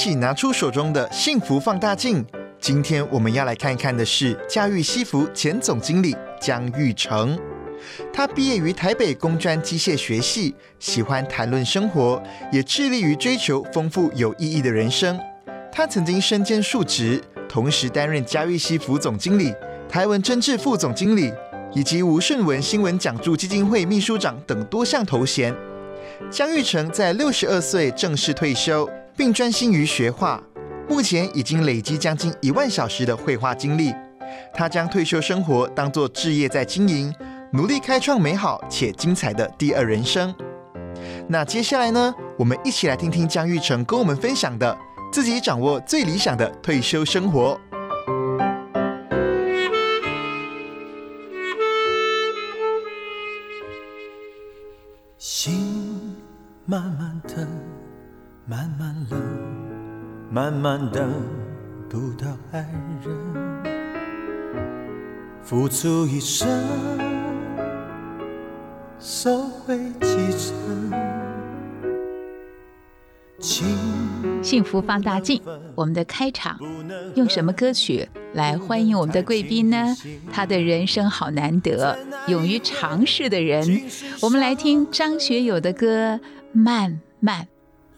起拿出手中的幸福放大镜。今天我们要来看一看的是嘉裕西服前总经理江玉成。他毕业于台北工专机械学系，喜欢谈论生活，也致力于追求丰富有意义的人生。他曾经身兼数职，同时担任嘉裕西服总经理、台文真治副总经理以及吴顺文新闻讲助基金会秘书长等多项头衔。江玉成在六十二岁正式退休。并专心于学画，目前已经累积将近一万小时的绘画经历。他将退休生活当作置业在经营，努力开创美好且精彩的第二人生。那接下来呢？我们一起来听听江玉成跟我们分享的自己掌握最理想的退休生活。心慢慢。慢冷，慢慢等不到爱人，付出一生，收回几成。幸福放大镜，我们的开场用什么歌曲来欢迎我们的贵宾呢？他的人生好难得，勇于尝试的人。我们来听张学友的歌《慢慢》。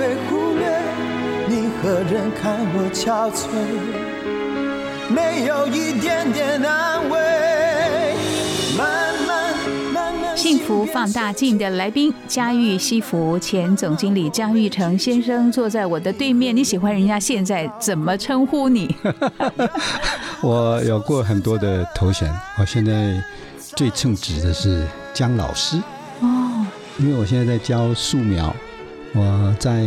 被忽略，你何人看我憔悴？没有一点点安慰。慢慢慢慢，幸福放大镜的来宾，嘉裕西服前总经理江玉成先生坐在我的对面。你喜欢人家现在怎么称呼你？我有过很多的头衔，我现在最称职的是江老师。哦因为我现在在教素描，我在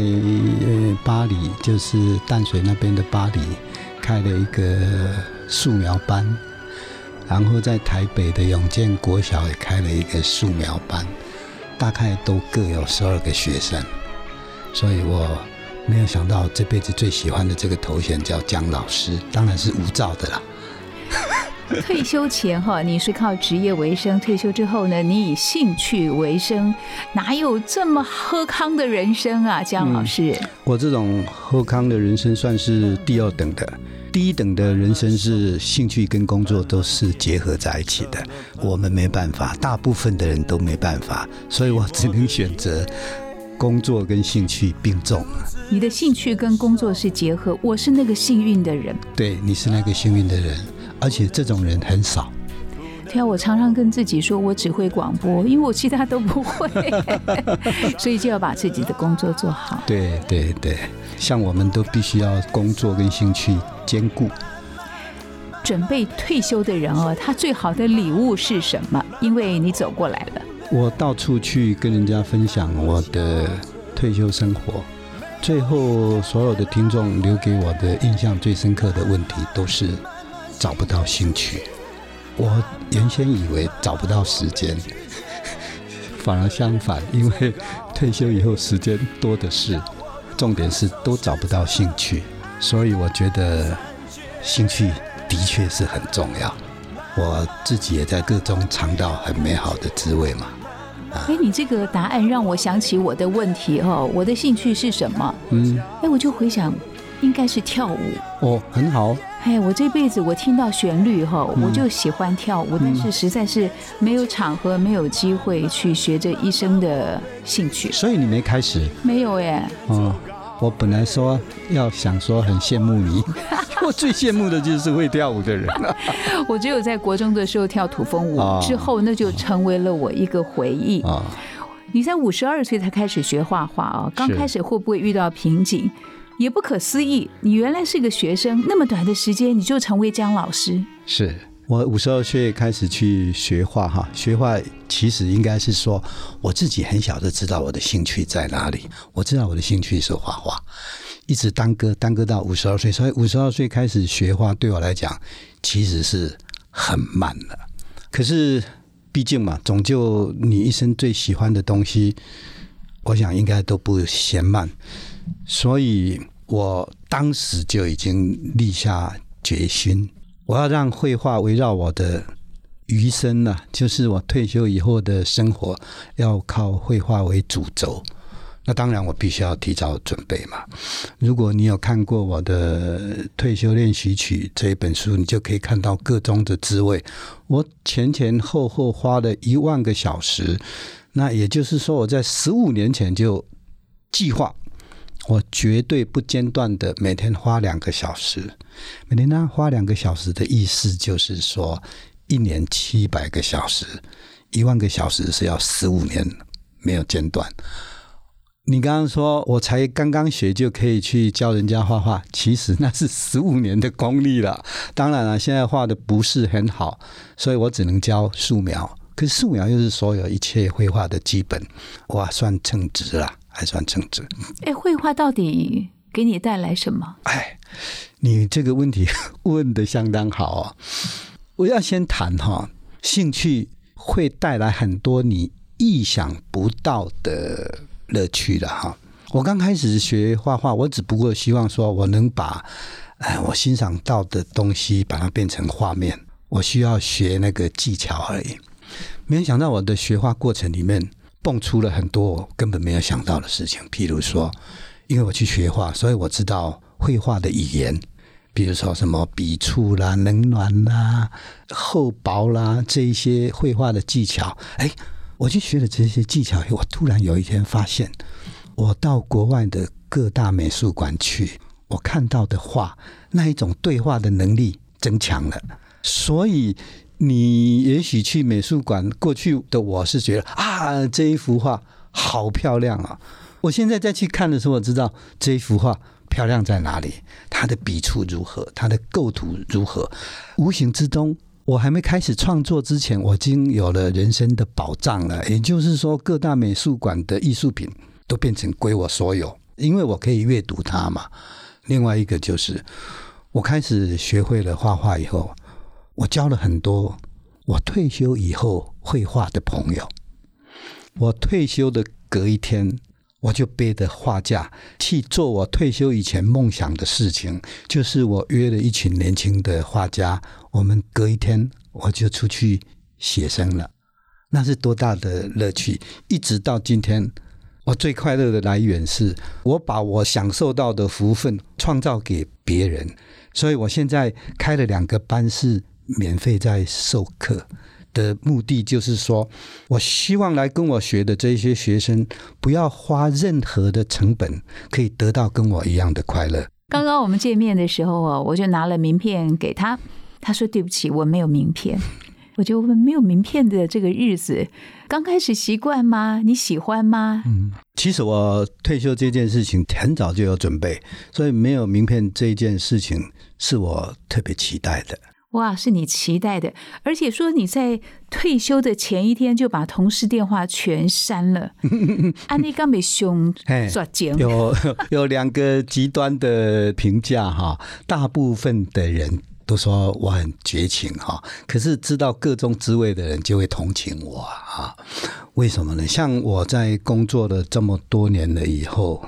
巴黎，就是淡水那边的巴黎，开了一个素描班，然后在台北的永健国小也开了一个素描班，大概都各有十二个学生，所以我没有想到这辈子最喜欢的这个头衔叫姜老师，当然是无照的啦。退休前哈，你是靠职业为生；退休之后呢，你以兴趣为生，哪有这么喝康的人生啊，江老师？我这种喝康的人生算是第二等的，第一等的人生是兴趣跟工作都是结合在一起的。我们没办法，大部分的人都没办法，所以我只能选择工作跟兴趣并重。你的兴趣跟工作是结合，我是那个幸运的人。对，你是那个幸运的人。而且这种人很少。对啊，我常常跟自己说，我只会广播，因为我其他都不会，所以就要把自己的工作做好。对对对，像我们都必须要工作跟兴趣兼顾。准备退休的人哦，他最好的礼物是什么？因为你走过来了。我到处去跟人家分享我的退休生活，最后所有的听众留给我的印象最深刻的问题都是。找不到兴趣，我原先以为找不到时间，反而相反，因为退休以后时间多的是，重点是都找不到兴趣，所以我觉得兴趣的确是很重要。我自己也在各中尝到很美好的滋味嘛。哎，你这个答案让我想起我的问题哦，我的兴趣是什么？嗯，哎，我就回想，应该是跳舞。哦，很好。哎，我这辈子我听到旋律哈，我就喜欢跳舞，但是实在是没有场合，没有机会去学这一生的兴趣。所以你没开始？没有耶。哦，我本来说要想说很羡慕你，我最羡慕的就是会跳舞的人。我只有在国中的时候跳土风舞，之后那就成为了我一个回忆啊。你在五十二岁才开始学画画啊？刚开始会不会遇到瓶颈？也不可思议，你原来是个学生，那么短的时间你就成为姜老师。是我五十二岁开始去学画哈，学画其实应该是说我自己很小就知道我的兴趣在哪里，我知道我的兴趣是画画，一直耽搁耽搁到五十二岁，所以五十二岁开始学画对我来讲其实是很慢的。可是毕竟嘛，总就你一生最喜欢的东西，我想应该都不嫌慢。所以我当时就已经立下决心，我要让绘画围绕我的余生呢，就是我退休以后的生活要靠绘画为主轴。那当然，我必须要提早准备嘛。如果你有看过我的《退休练习曲》这一本书，你就可以看到各中的滋味。我前前后后花了一万个小时，那也就是说，我在十五年前就计划。我绝对不间断的每天花两个小时，每天呢花两个小时的意思就是说，一年七百个小时，一万个小时是要十五年没有间断。你刚刚说我才刚刚学就可以去教人家画画，其实那是十五年的功力了。当然了，现在画的不是很好，所以我只能教素描。可是素描又是所有一切绘画的基本，哇，算称职了。还算称职。哎，绘画到底给你带来什么？哎，你这个问题 问的相当好啊！我要先谈哈，兴趣会带来很多你意想不到的乐趣的哈。我刚开始学画画，我只不过希望说我能把哎我欣赏到的东西把它变成画面，我需要学那个技巧而已。没想到我的学画过程里面。蹦出了很多我根本没有想到的事情，譬如说，因为我去学画，所以我知道绘画的语言，比如说什么笔触啦、冷暖啦、厚薄啦这一些绘画的技巧。哎，我去学了这些技巧，我突然有一天发现，我到国外的各大美术馆去，我看到的画那一种对话的能力增强了，所以。你也许去美术馆，过去的我是觉得啊，这一幅画好漂亮啊！我现在再去看的时候，我知道这一幅画漂亮在哪里，它的笔触如何，它的构图如何。无形之中，我还没开始创作之前，我已经有了人生的保障了。也就是说，各大美术馆的艺术品都变成归我所有，因为我可以阅读它嘛。另外一个就是，我开始学会了画画以后。我交了很多我退休以后绘画的朋友。我退休的隔一天，我就背着画架去做我退休以前梦想的事情，就是我约了一群年轻的画家，我们隔一天我就出去写生了。那是多大的乐趣！一直到今天，我最快乐的来源是我把我享受到的福分创造给别人。所以我现在开了两个班是。免费在授课的目的就是说，我希望来跟我学的这些学生不要花任何的成本，可以得到跟我一样的快乐。刚刚我们见面的时候啊，我就拿了名片给他，他说对不起，我没有名片。我就问，没有名片的这个日子，刚开始习惯吗？你喜欢吗？嗯，其实我退休这件事情很早就有准备，所以没有名片这一件事情是我特别期待的。哇，是你期待的，而且说你在退休的前一天就把同事电话全删了。安利刚被凶抓奸，有 有两个极端的评价哈，大部分的人都说我很绝情哈，可是知道各种滋味的人就会同情我啊。为什么呢？像我在工作了这么多年了以后，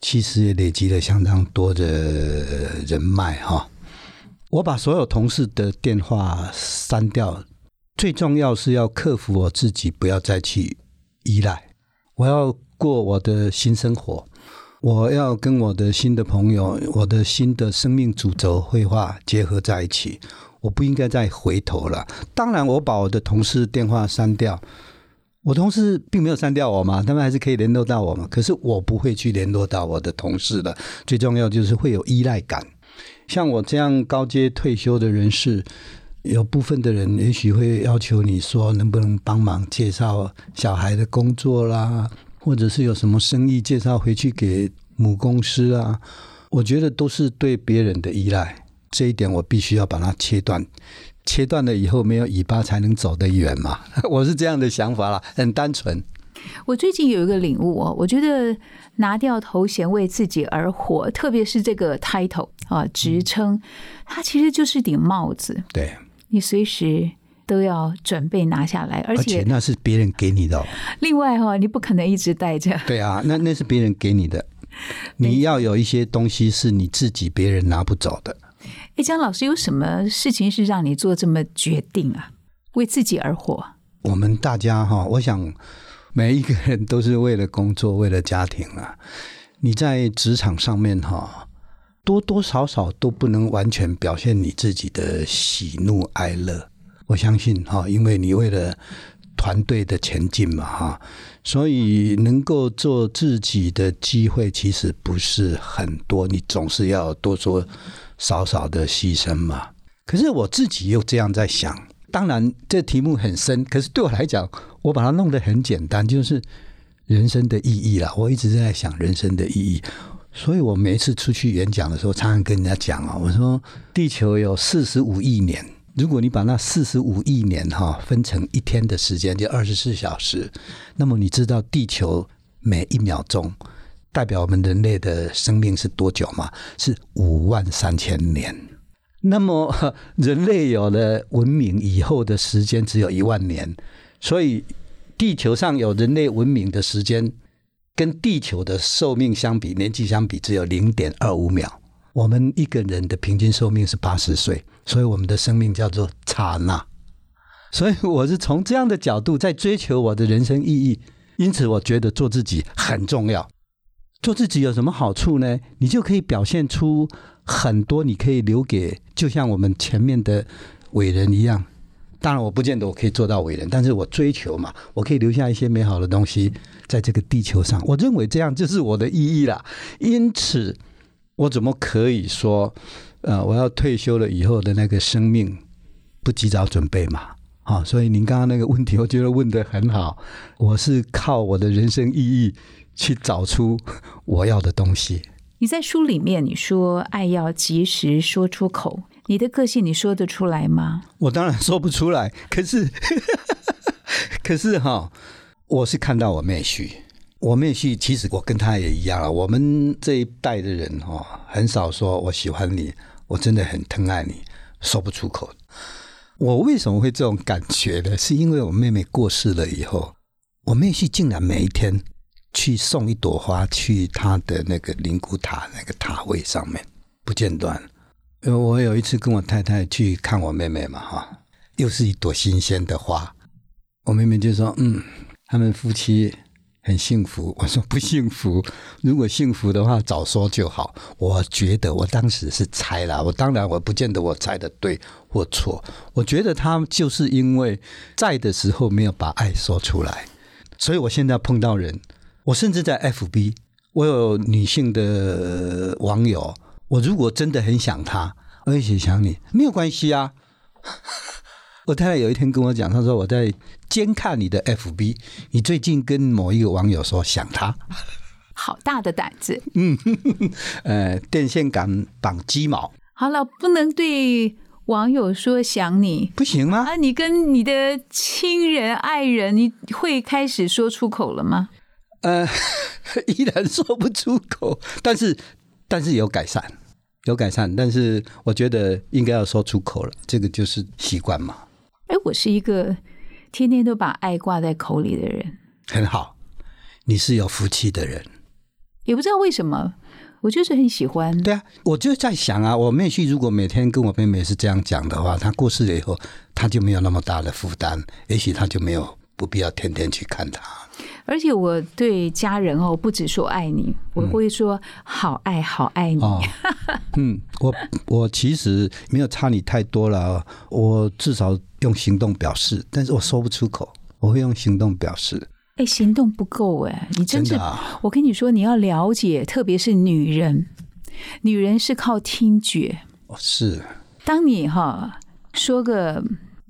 其实也累积了相当多的人脉哈。我把所有同事的电话删掉，最重要是要克服我自己，不要再去依赖。我要过我的新生活。我要跟我的新的朋友、我的新的生命主轴绘画结合在一起，我不应该再回头了。当然，我把我的同事电话删掉，我同事并没有删掉我嘛，他们还是可以联络到我嘛。可是我不会去联络到我的同事的。最重要就是会有依赖感。像我这样高阶退休的人士，有部分的人也许会要求你说，能不能帮忙介绍小孩的工作啦？或者是有什么生意介绍回去给母公司啊？我觉得都是对别人的依赖，这一点我必须要把它切断。切断了以后，没有尾巴才能走得远嘛。我是这样的想法啦，很单纯。我最近有一个领悟哦，我觉得拿掉头衔为自己而活，特别是这个 title 啊职称，它其实就是顶帽子。对，你随时。都要准备拿下来，而且那是别人给你的。另外哈，你不可能一直戴着。对啊，那那是别人给你的，你要有一些东西是你自己别人拿不走的。哎，江老师，有什么事情是让你做这么决定啊？为自己而活？我们大家哈，我想每一个人都是为了工作，为了家庭啊。你在职场上面哈，多多少少都不能完全表现你自己的喜怒哀乐。我相信哈，因为你为了团队的前进嘛哈，所以能够做自己的机会其实不是很多，你总是要多做少少的牺牲嘛。可是我自己又这样在想，当然这题目很深，可是对我来讲，我把它弄得很简单，就是人生的意义啦。我一直在想人生的意义，所以我每一次出去演讲的时候，常常跟人家讲啊，我说地球有四十五亿年。如果你把那四十五亿年哈分成一天的时间，就二十四小时，那么你知道地球每一秒钟代表我们人类的生命是多久吗？是五万三千年。那么 人类有了文明以后的时间只有一万年，所以地球上有人类文明的时间，跟地球的寿命相比，年纪相比，只有零点二五秒。我们一个人的平均寿命是八十岁，所以我们的生命叫做刹那。所以我是从这样的角度在追求我的人生意义，因此我觉得做自己很重要。做自己有什么好处呢？你就可以表现出很多，你可以留给，就像我们前面的伟人一样。当然，我不见得我可以做到伟人，但是我追求嘛，我可以留下一些美好的东西在这个地球上。我认为这样就是我的意义啦。因此。我怎么可以说，呃，我要退休了以后的那个生命不及早准备嘛？好，所以您刚刚那个问题，我觉得问的很好。我是靠我的人生意义去找出我要的东西。你在书里面你说爱要及时说出口，你的个性你说得出来吗？我当然说不出来，可是，可是哈，我是看到我妹婿。我妹婿其实我跟他也一样了。我们这一代的人哈，很少说我喜欢你，我真的很疼爱你，说不出口。我为什么会这种感觉呢？是因为我妹妹过世了以后，我妹婿竟然每一天去送一朵花去他的那个灵骨塔那个塔位上面，不间断。因为，我有一次跟我太太去看我妹妹嘛，哈，又是一朵新鲜的花。我妹妹就说：“嗯，他们夫妻。”很幸福，我说不幸福。如果幸福的话，早说就好。我觉得我当时是猜了，我当然我不见得我猜的对或错。我觉得他就是因为在的时候没有把爱说出来，所以我现在碰到人，我甚至在 FB，我有女性的网友，我如果真的很想他，我也想你，没有关系啊。我太太有一天跟我讲，她说我在监看你的 FB，你最近跟某一个网友说想他，好大的胆子。嗯，呃，电线杆绑鸡毛。好了，不能对网友说想你，不行吗？啊，你跟你的亲人、爱人，你会开始说出口了吗？呃，依然说不出口，但是但是有改善，有改善，但是我觉得应该要说出口了，这个就是习惯嘛。哎，我是一个天天都把爱挂在口里的人。很好，你是有福气的人。也不知道为什么，我就是很喜欢。对啊，我就在想啊，我妹婿如果每天跟我妹妹是这样讲的话，她过世了以后，她就没有那么大的负担，也许她就没有不必要天天去看他。而且我对家人哦，不只说爱你，我会说好爱好爱你。嗯，我我其实没有差你太多了，我至少用行动表示，但是我说不出口，我会用行动表示。哎，行动不够哎，你真是，我跟你说，你要了解，特别是女人，女人是靠听觉。是。当你哈说个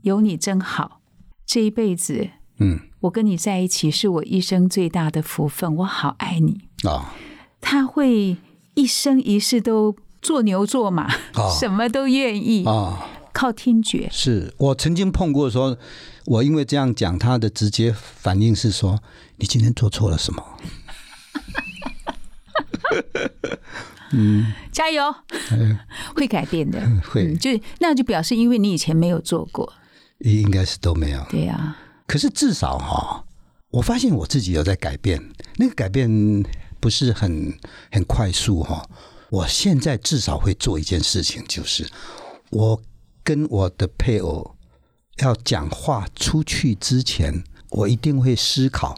有你真好，这一辈子，嗯，我跟你在一起是我一生最大的福分，我好爱你啊。他会一生一世都做牛做马，什么都愿意啊，靠听觉。是我曾经碰过说。我因为这样讲，他的直接反应是说：“你今天做错了什么？” 嗯，加油，会改变的，会就那就表示因为你以前没有做过，应该是都没有。对呀，可是至少哈，我发现我自己有在改变，那个改变不是很很快速哈。我现在至少会做一件事情，就是我跟我的配偶。要讲话出去之前，我一定会思考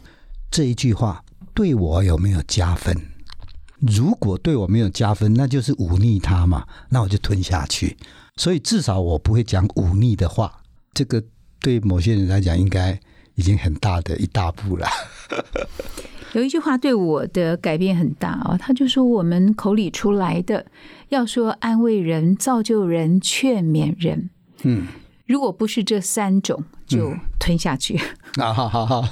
这一句话对我有没有加分。如果对我没有加分，那就是忤逆他嘛，那我就吞下去。所以至少我不会讲忤逆的话。这个对某些人来讲，应该已经很大的一大步了。有一句话对我的改变很大哦，他就说我们口里出来的要说安慰人、造就人、劝勉人。嗯。如果不是这三种，就吞下去。啊，好好好，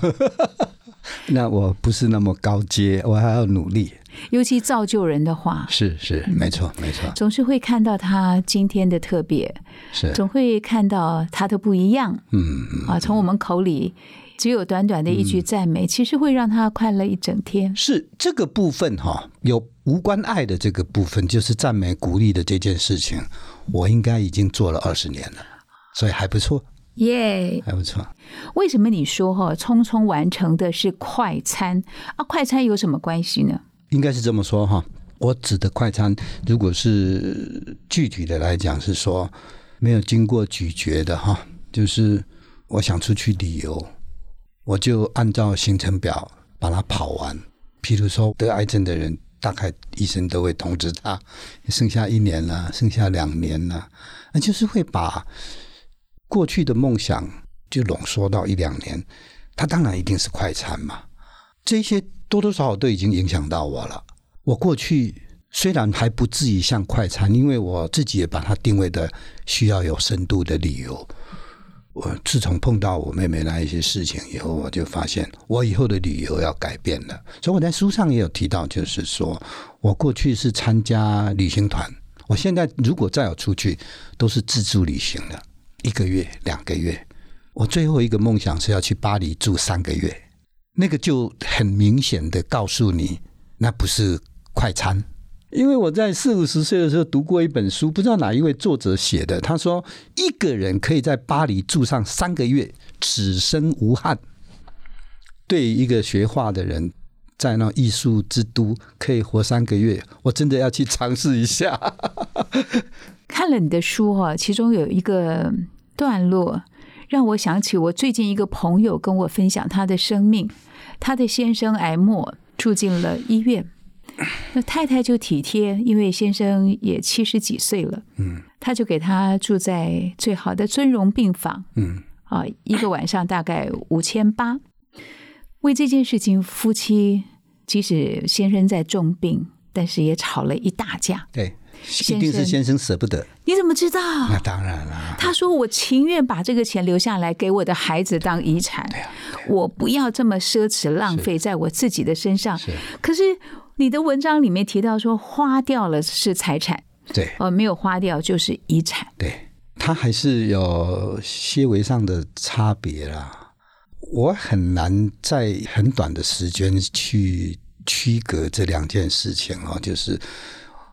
那我不是那么高阶，我还要努力。尤其造就人的话，是是，没错没错，总是会看到他今天的特别，是总会看到他的不一样。嗯啊，从我们口里只有短短的一句赞美，其实会让他快乐一整天。是这个部分哈，有无关爱的这个部分，就是赞美鼓励的这件事情，我应该已经做了二十年了。所以还不错，耶，还不错。为什么你说哈匆匆完成的是快餐啊？快餐有什么关系呢？应该是这么说哈。我指的快餐，如果是具体的来讲，是说没有经过咀嚼的哈。就是我想出去旅游，我就按照行程表把它跑完。譬如说得癌症的人，大概医生都会通知他，剩下一年了，剩下两年了，那就是会把。过去的梦想就浓缩到一两年，他当然一定是快餐嘛。这些多多少少都已经影响到我了。我过去虽然还不至于像快餐，因为我自己也把它定位的需要有深度的理由。我自从碰到我妹妹那一些事情以后，我就发现我以后的旅游要改变了。所以我在书上也有提到，就是说我过去是参加旅行团，我现在如果再有出去，都是自助旅行的。一个月、两个月，我最后一个梦想是要去巴黎住三个月，那个就很明显的告诉你，那不是快餐。因为我在四五十岁的时候读过一本书，不知道哪一位作者写的，他说一个人可以在巴黎住上三个月，此生无憾。对一个学画的人，在那艺术之都可以活三个月，我真的要去尝试一下。看了你的书哈，其中有一个段落让我想起我最近一个朋友跟我分享他的生命，他的先生癌末住进了医院，那太太就体贴，因为先生也七十几岁了，嗯，他就给他住在最好的尊荣病房，嗯，啊，一个晚上大概五千八，为这件事情，夫妻即使先生在重病，但是也吵了一大架，对。一定是先生舍不得，你怎么知道？那当然了。他说：“我情愿把这个钱留下来给我的孩子当遗产，我不要这么奢侈浪费在我自己的身上。”可是你的文章里面提到说，花掉了是财产，对，哦，没有花掉就是遗产。对，他还是有些微上的差别啦。我很难在很短的时间去区隔这两件事情哦，就是。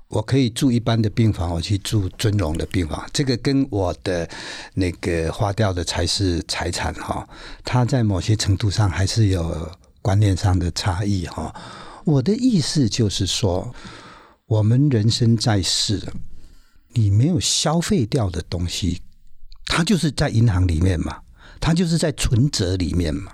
我可以住一般的病房，我去住尊荣的病房，这个跟我的那个花掉的才是财产哈。它在某些程度上还是有观念上的差异哈。我的意思就是说，我们人生在世，你没有消费掉的东西，它就是在银行里面嘛，它就是在存折里面嘛。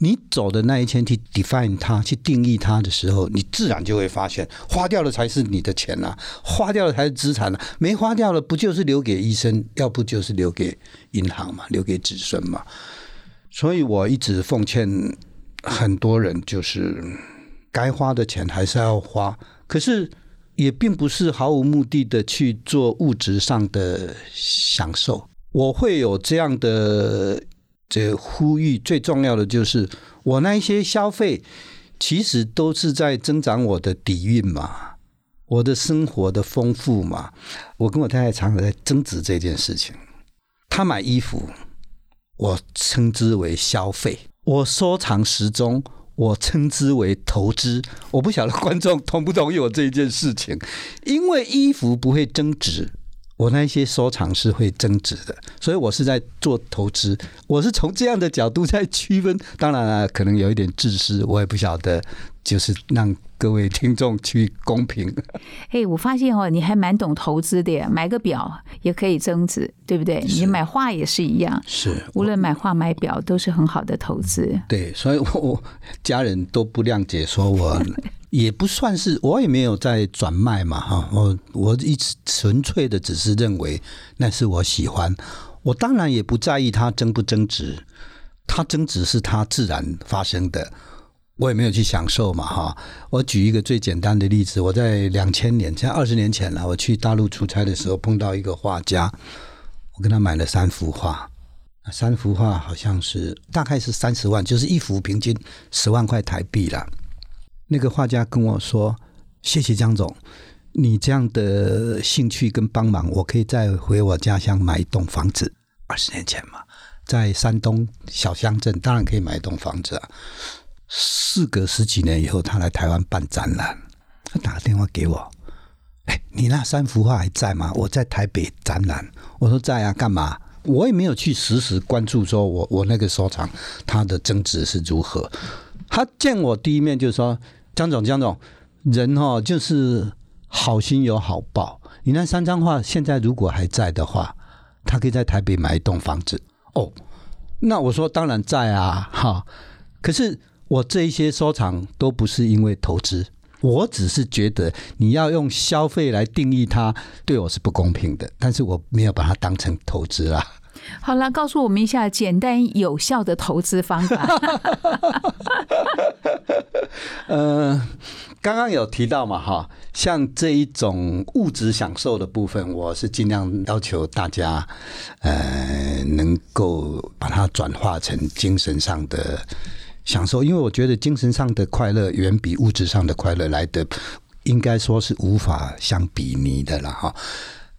你走的那一天去 define 它，去定义它的时候，你自然就会发现，花掉的才是你的钱呐，花掉的才是资产呐，没花掉了不就是留给医生，要不就是留给银行嘛，留给子孙嘛。所以我一直奉劝很多人，就是该花的钱还是要花，可是也并不是毫无目的的去做物质上的享受。我会有这样的。这呼吁最重要的就是，我那一些消费其实都是在增长我的底蕴嘛，我的生活的丰富嘛。我跟我太太常常在争执这件事情。她买衣服，我称之为消费；我收藏时钟，我称之为投资。我不晓得观众同不同意我这一件事情，因为衣服不会增值。我那些收藏是会增值的，所以我是在做投资。我是从这样的角度在区分，当然了，可能有一点自私，我也不晓得，就是让各位听众去公平。嘿，我发现哦，你还蛮懂投资的，买个表也可以增值，对不对？你买画也是一样，是无论买画买表都是很好的投资。对，所以我家人都不谅解，说我。也不算是，我也没有在转卖嘛，哈，我我一直纯粹的只是认为那是我喜欢，我当然也不在意它增不增值，它增值是它自然发生的，我也没有去享受嘛，哈。我举一个最简单的例子，我在两千年，在二十年前了，我去大陆出差的时候碰到一个画家，我跟他买了三幅画，三幅画好像是大概是三十万，就是一幅平均十万块台币了。那个画家跟我说：“谢谢江总，你这样的兴趣跟帮忙，我可以再回我家乡买一栋房子。二十年前嘛，在山东小乡镇，当然可以买一栋房子啊。事隔十几年以后，他来台湾办展览，他打电话给我：‘哎，你那三幅画还在吗？我在台北展览。’我说：‘在啊，干嘛？’我也没有去实时关注，说我我那个收藏它的增值是如何。他见我第一面就说。”江总，江总，人哈就是好心有好报。你那三张画现在如果还在的话，他可以在台北买一栋房子。哦，那我说当然在啊，哈。可是我这一些收藏都不是因为投资，我只是觉得你要用消费来定义它，对我是不公平的。但是我没有把它当成投资啦。好了，告诉我们一下简单有效的投资方法。呃，刚刚有提到嘛，哈，像这一种物质享受的部分，我是尽量要求大家，呃，能够把它转化成精神上的享受，因为我觉得精神上的快乐远比物质上的快乐来的，应该说是无法相比拟的了，哈。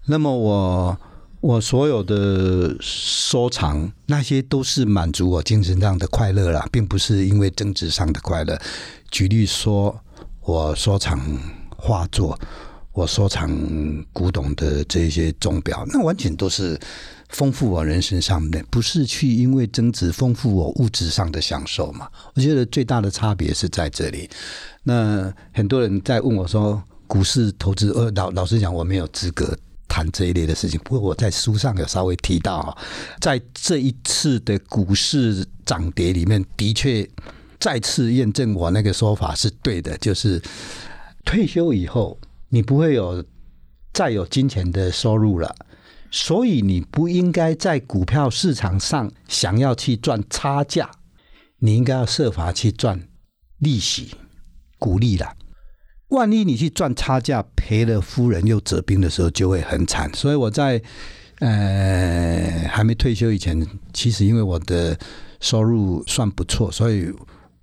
那么我。我所有的收藏，那些都是满足我精神上的快乐啦，并不是因为政治上的快乐。举例说，我收藏画作，我收藏古董的这些钟表，那完全都是丰富我人生上面，不是去因为增值丰富我物质上的享受嘛？我觉得最大的差别是在这里。那很多人在问我说，股市投资，呃，老老实讲，我没有资格。谈这一类的事情，不过我在书上有稍微提到，在这一次的股市涨跌里面，的确再次验证我那个说法是对的，就是退休以后你不会有再有金钱的收入了，所以你不应该在股票市场上想要去赚差价，你应该要设法去赚利息、股利了。万一你去赚差价赔了夫人又折兵的时候，就会很惨。所以我在呃还没退休以前，其实因为我的收入算不错，所以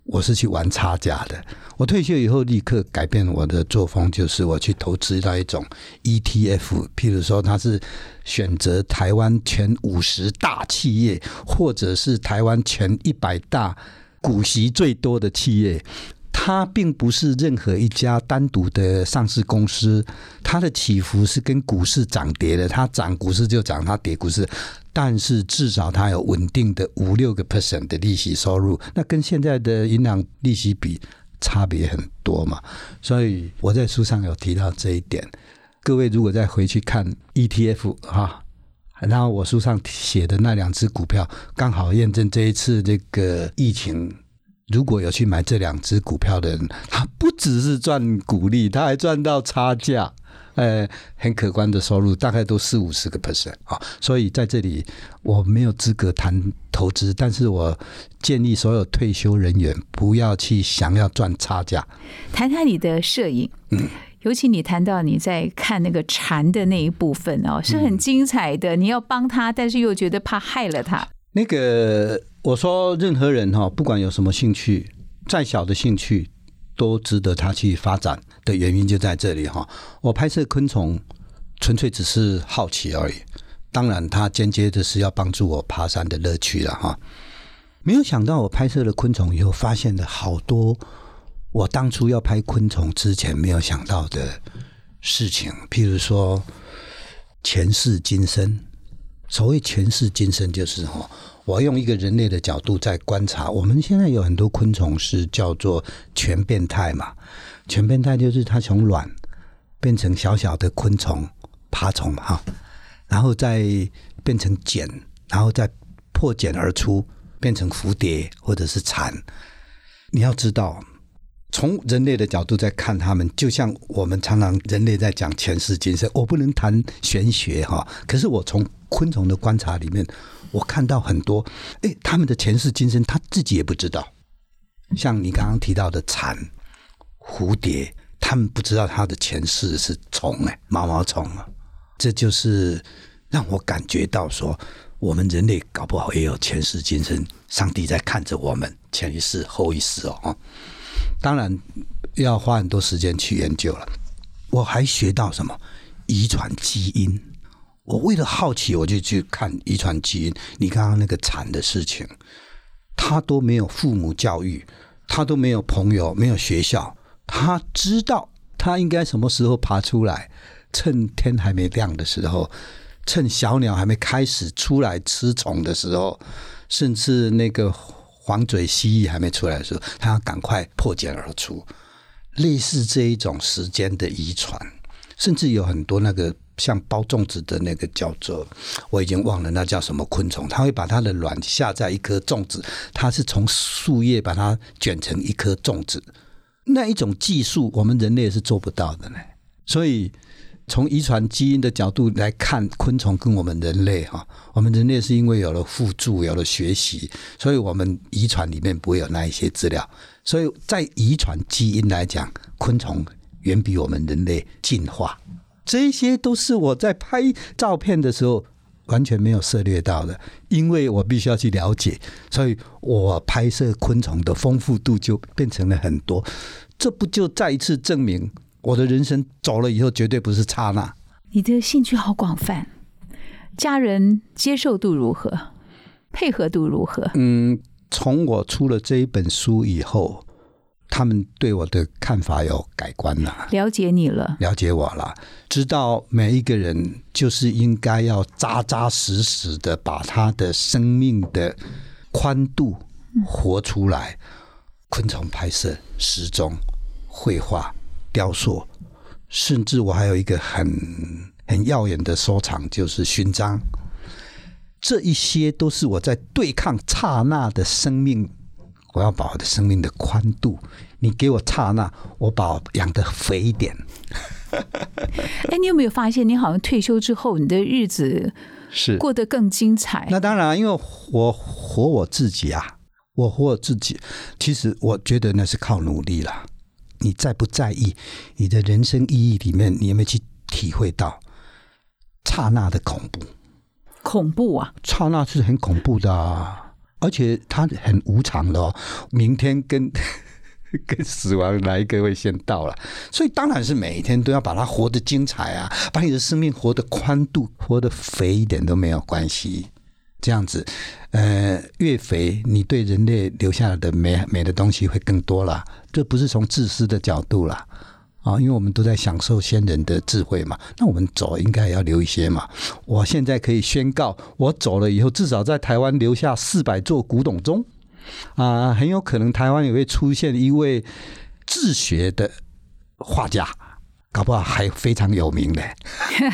我是去玩差价的。我退休以后立刻改变我的作风，就是我去投资到一种 ETF，譬如说它是选择台湾前五十大企业，或者是台湾前一百大股息最多的企业。它并不是任何一家单独的上市公司，它的起伏是跟股市涨跌的，它涨股市就涨，它跌股市，但是至少它有稳定的五六个 percent 的利息收入，那跟现在的银行利息比差别很多嘛，所以我在书上有提到这一点。各位如果再回去看 ETF 哈，然后我书上写的那两只股票，刚好验证这一次这个疫情。如果有去买这两只股票的人，他不只是赚股利，他还赚到差价，呃，很可观的收入，大概都四五十个 percent 啊。所以在这里我没有资格谈投资，但是我建议所有退休人员不要去想要赚差价。谈谈你的摄影，嗯，尤其你谈到你在看那个蝉的那一部分哦，是很精彩的。你要帮他，但是又觉得怕害了他。那个我说，任何人哈，不管有什么兴趣，再小的兴趣，都值得他去发展的原因就在这里哈。我拍摄昆虫，纯粹只是好奇而已。当然，它间接的是要帮助我爬山的乐趣了哈。没有想到，我拍摄了昆虫以后，发现了好多我当初要拍昆虫之前没有想到的事情，譬如说前世今生。所谓前世今生，就是哈，我用一个人类的角度在观察。我们现在有很多昆虫是叫做全变态嘛？全变态就是它从卵变成小小的昆虫、爬虫，哈，然后再变成茧，然后再破茧而出，变成蝴蝶或者是蝉。你要知道，从人类的角度在看他们，就像我们常常人类在讲前世今生。我不能谈玄学哈，可是我从昆虫的观察里面，我看到很多，哎，他们的前世今生他自己也不知道。像你刚刚提到的蝉、蝴蝶，他们不知道他的前世是虫哎，毛毛虫啊。这就是让我感觉到说，我们人类搞不好也有前世今生，上帝在看着我们前一世后一世哦。当然要花很多时间去研究了。我还学到什么？遗传基因。我为了好奇，我就去看遗传基因。你刚刚那个惨的事情，他都没有父母教育，他都没有朋友，没有学校，他知道他应该什么时候爬出来，趁天还没亮的时候，趁小鸟还没开始出来吃虫的时候，甚至那个黄嘴蜥蜴还没出来的时候，他要赶快破茧而出。类似这一种时间的遗传，甚至有很多那个。像包粽子的那个叫做，我已经忘了那叫什么昆虫，它会把它的卵下在一颗粽子，它是从树叶把它卷成一颗粽子，那一种技术我们人类是做不到的呢。所以从遗传基因的角度来看，昆虫跟我们人类哈，我们人类是因为有了辅助，有了学习，所以我们遗传里面不会有那一些资料。所以在遗传基因来讲，昆虫远比我们人类进化。这些都是我在拍照片的时候完全没有涉猎到的，因为我必须要去了解，所以我拍摄昆虫的丰富度就变成了很多。这不就再一次证明我的人生走了以后绝对不是刹那。你的兴趣好广泛，家人接受度如何？配合度如何？嗯，从我出了这一本书以后。他们对我的看法有改观了，了解你了，了解我了，知道每一个人就是应该要扎扎实实的把他的生命的宽度活出来。昆虫拍摄、时钟、绘画、雕塑，甚至我还有一个很很耀眼的收藏，就是勋章。这一些都是我在对抗刹那的生命。我要把我的生命的宽度，你给我刹那，我把养的肥一点。哎，你有没有发现，你好像退休之后，你的日子是过得更精彩？那当然，因为我活我自己啊，我活我自己。其实我觉得那是靠努力了。你在不在意你的人生意义里面，你有没有去体会到刹那的恐怖？恐怖啊！刹那是很恐怖的。而且它很无常的哦，明天跟 跟死亡哪一个会先到了？所以当然是每一天都要把它活得精彩啊，把你的生命活得宽度、活得肥一点都没有关系。这样子，呃，越肥，你对人类留下来的美美的东西会更多了。这不是从自私的角度了。啊，因为我们都在享受先人的智慧嘛，那我们走应该也要留一些嘛。我现在可以宣告，我走了以后，至少在台湾留下四百座古董钟啊，很有可能台湾也会出现一位自学的画家，搞不好还非常有名的。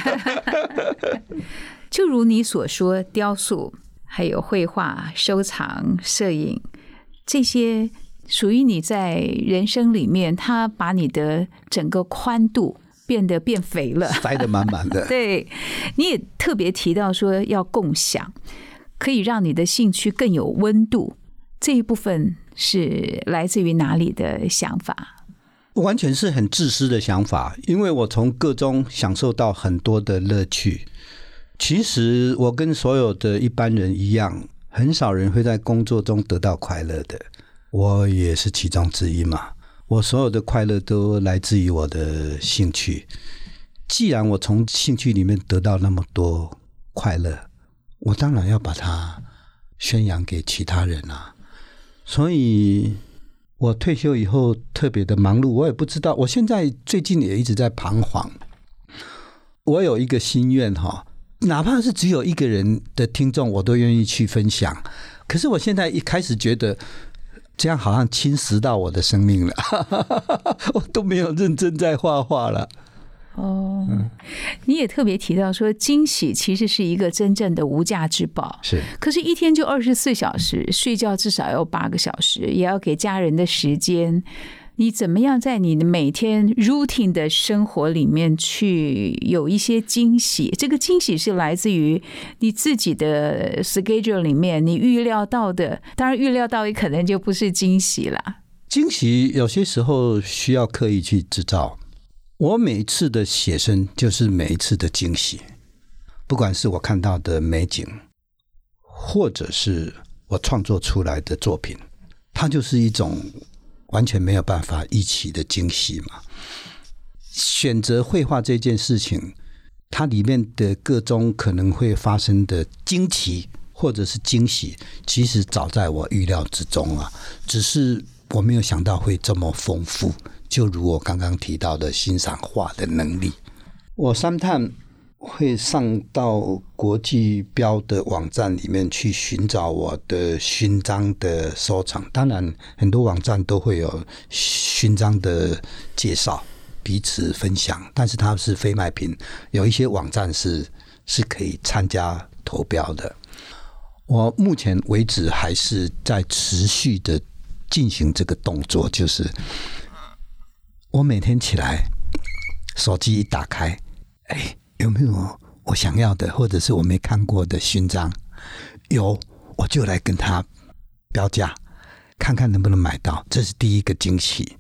就如你所说，雕塑、还有绘画、收藏、摄影这些。属于你在人生里面，它把你的整个宽度变得变肥了，塞得满满的。对，你也特别提到说要共享，可以让你的兴趣更有温度。这一部分是来自于哪里的想法？完全是很自私的想法，因为我从各中享受到很多的乐趣。其实我跟所有的一般人一样，很少人会在工作中得到快乐的。我也是其中之一嘛。我所有的快乐都来自于我的兴趣。既然我从兴趣里面得到那么多快乐，我当然要把它宣扬给其他人啊。所以。我退休以后特别的忙碌，我也不知道。我现在最近也一直在彷徨。我有一个心愿哈，哪怕是只有一个人的听众，我都愿意去分享。可是我现在一开始觉得，这样好像侵蚀到我的生命了，我都没有认真在画画了。哦，你也特别提到说，惊喜其实是一个真正的无价之宝。是，可是，一天就二十四小时，睡觉至少要八个小时，也要给家人的时间。你怎么样在你每天 routine 的生活里面去有一些惊喜？这个惊喜是来自于你自己的 schedule 里面，你预料到的。当然，预料到也可能就不是惊喜了。惊喜有些时候需要刻意去制造。我每一次的写生，就是每一次的惊喜。不管是我看到的美景，或者是我创作出来的作品，它就是一种完全没有办法预期的惊喜嘛。选择绘画这件事情，它里面的各种可能会发生的惊奇或者是惊喜，其实早在我预料之中啊，只是我没有想到会这么丰富。就如我刚刚提到的欣赏画的能力，我三探会上到国际标的网站里面去寻找我的勋章的收藏。当然，很多网站都会有勋章的介绍，彼此分享。但是它是非卖品，有一些网站是是可以参加投标的。我目前为止还是在持续的进行这个动作，就是。我每天起来，手机一打开，哎，有没有我想要的，或者是我没看过的勋章？有，我就来跟他标价，看看能不能买到。这是第一个惊喜。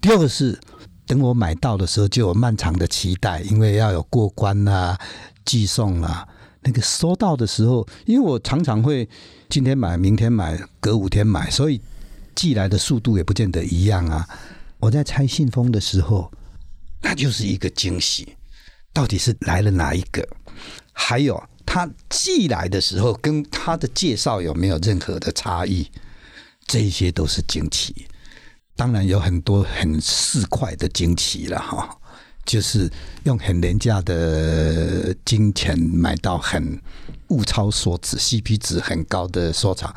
第二个是，等我买到的时候，就有漫长的期待，因为要有过关啊、寄送啊。那个收到的时候，因为我常常会今天买，明天买，隔五天买，所以寄来的速度也不见得一样啊。我在拆信封的时候，那就是一个惊喜，到底是来了哪一个？还有他寄来的时候，跟他的介绍有没有任何的差异？这些都是惊奇。当然有很多很市侩的惊奇了哈，就是用很廉价的金钱买到很物超所值、CP 值很高的收藏。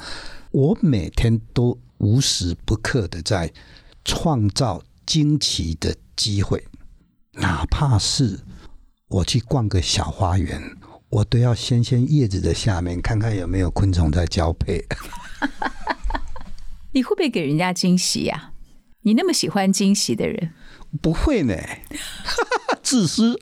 我每天都无时不刻的在。创造惊奇的机会，哪怕是我去逛个小花园，我都要掀掀叶子的下面，看看有没有昆虫在交配。你会不会给人家惊喜呀？你那么喜欢惊喜的人，不会呢，自私。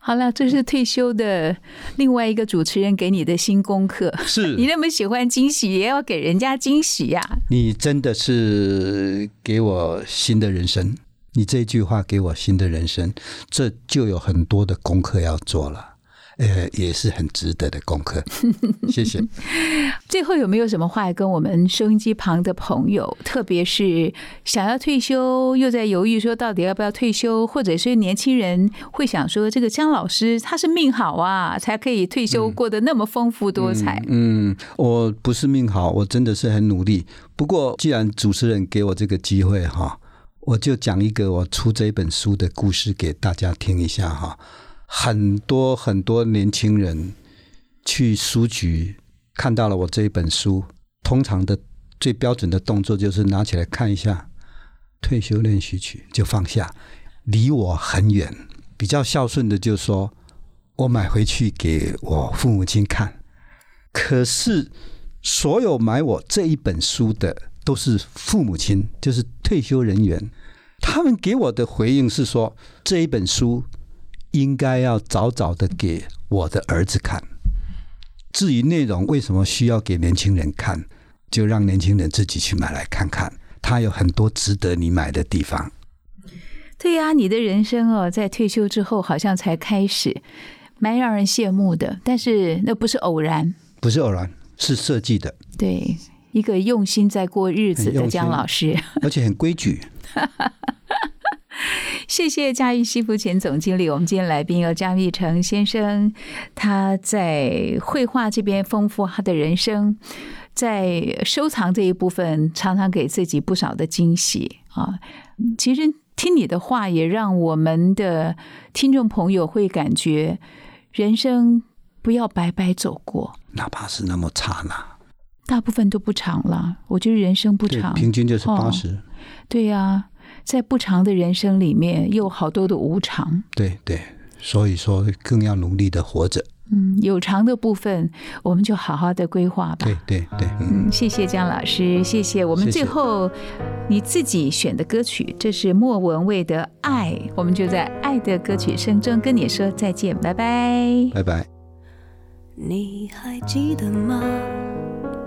好了，这是退休的另外一个主持人给你的新功课。是你那么喜欢惊喜，也要给人家惊喜呀！你真的是给我新的人生，你这句话给我新的人生，这就有很多的功课要做了。呃，也是很值得的功课，谢谢。最后有没有什么话跟我们收音机旁的朋友，特别是想要退休又在犹豫说到底要不要退休，或者是年轻人会想说这个姜老师他是命好啊，才可以退休过得那么丰富多彩。嗯，我不是命好，我真的是很努力。不过既然主持人给我这个机会哈，我就讲一个我出这本书的故事给大家听一下哈。很多很多年轻人去书局看到了我这一本书，通常的最标准的动作就是拿起来看一下《退休练习曲》，就放下，离我很远。比较孝顺的就说：“我买回去给我父母亲看。”可是所有买我这一本书的都是父母亲，就是退休人员，他们给我的回应是说，这一本书应该要早早的给我的儿子看。至于内容为什么需要给年轻人看，就让年轻人自己去买来看看，他有很多值得你买的地方。对呀，你的人生哦，在退休之后好像才开始，蛮让人羡慕的。但是那不是偶然，不是偶然，是设计的。对。一个用心在过日子的姜老师，而且很规矩。谢谢嘉裕西服前总经理，我们今天来宾有张玉成先生，他在绘画这边丰富他的人生，在收藏这一部分常常给自己不少的惊喜啊。其实听你的话，也让我们的听众朋友会感觉人生不要白白走过，哪怕是那么刹那。大部分都不长了，我觉得人生不长，平均就是八十。对呀，在不长的人生里面，又好多的无常。对对，所以说更要努力的活着。嗯，有长的部分，我们就好好的规划吧。对对对，嗯，谢谢姜老师，谢谢。我们最后你自己选的歌曲，这是莫文蔚的《爱》，我们就在爱的歌曲声中跟你说再见，拜拜，拜拜。你还记得吗？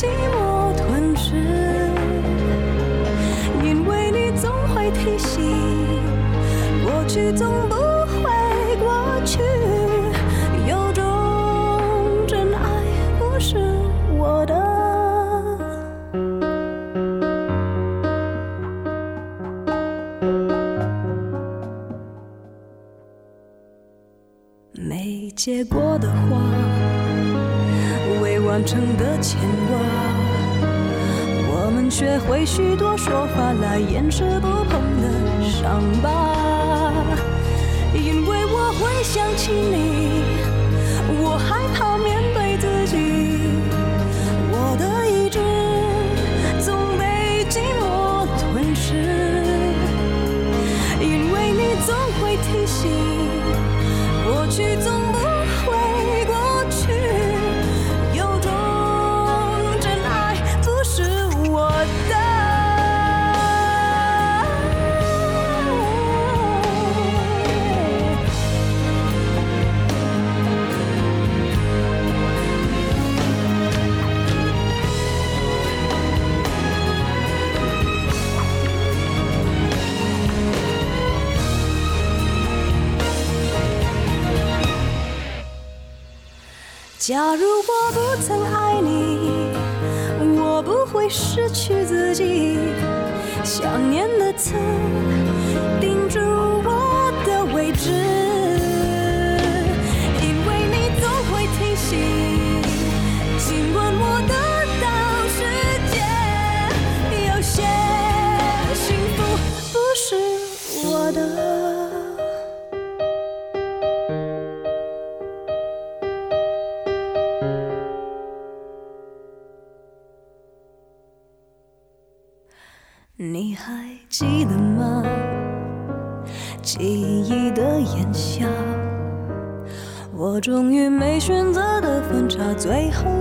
寂寞吞噬，因为你总会提醒，过去总不假如我不曾爱你，我不会失去自己。想念的刺终于没选择的分岔，最后？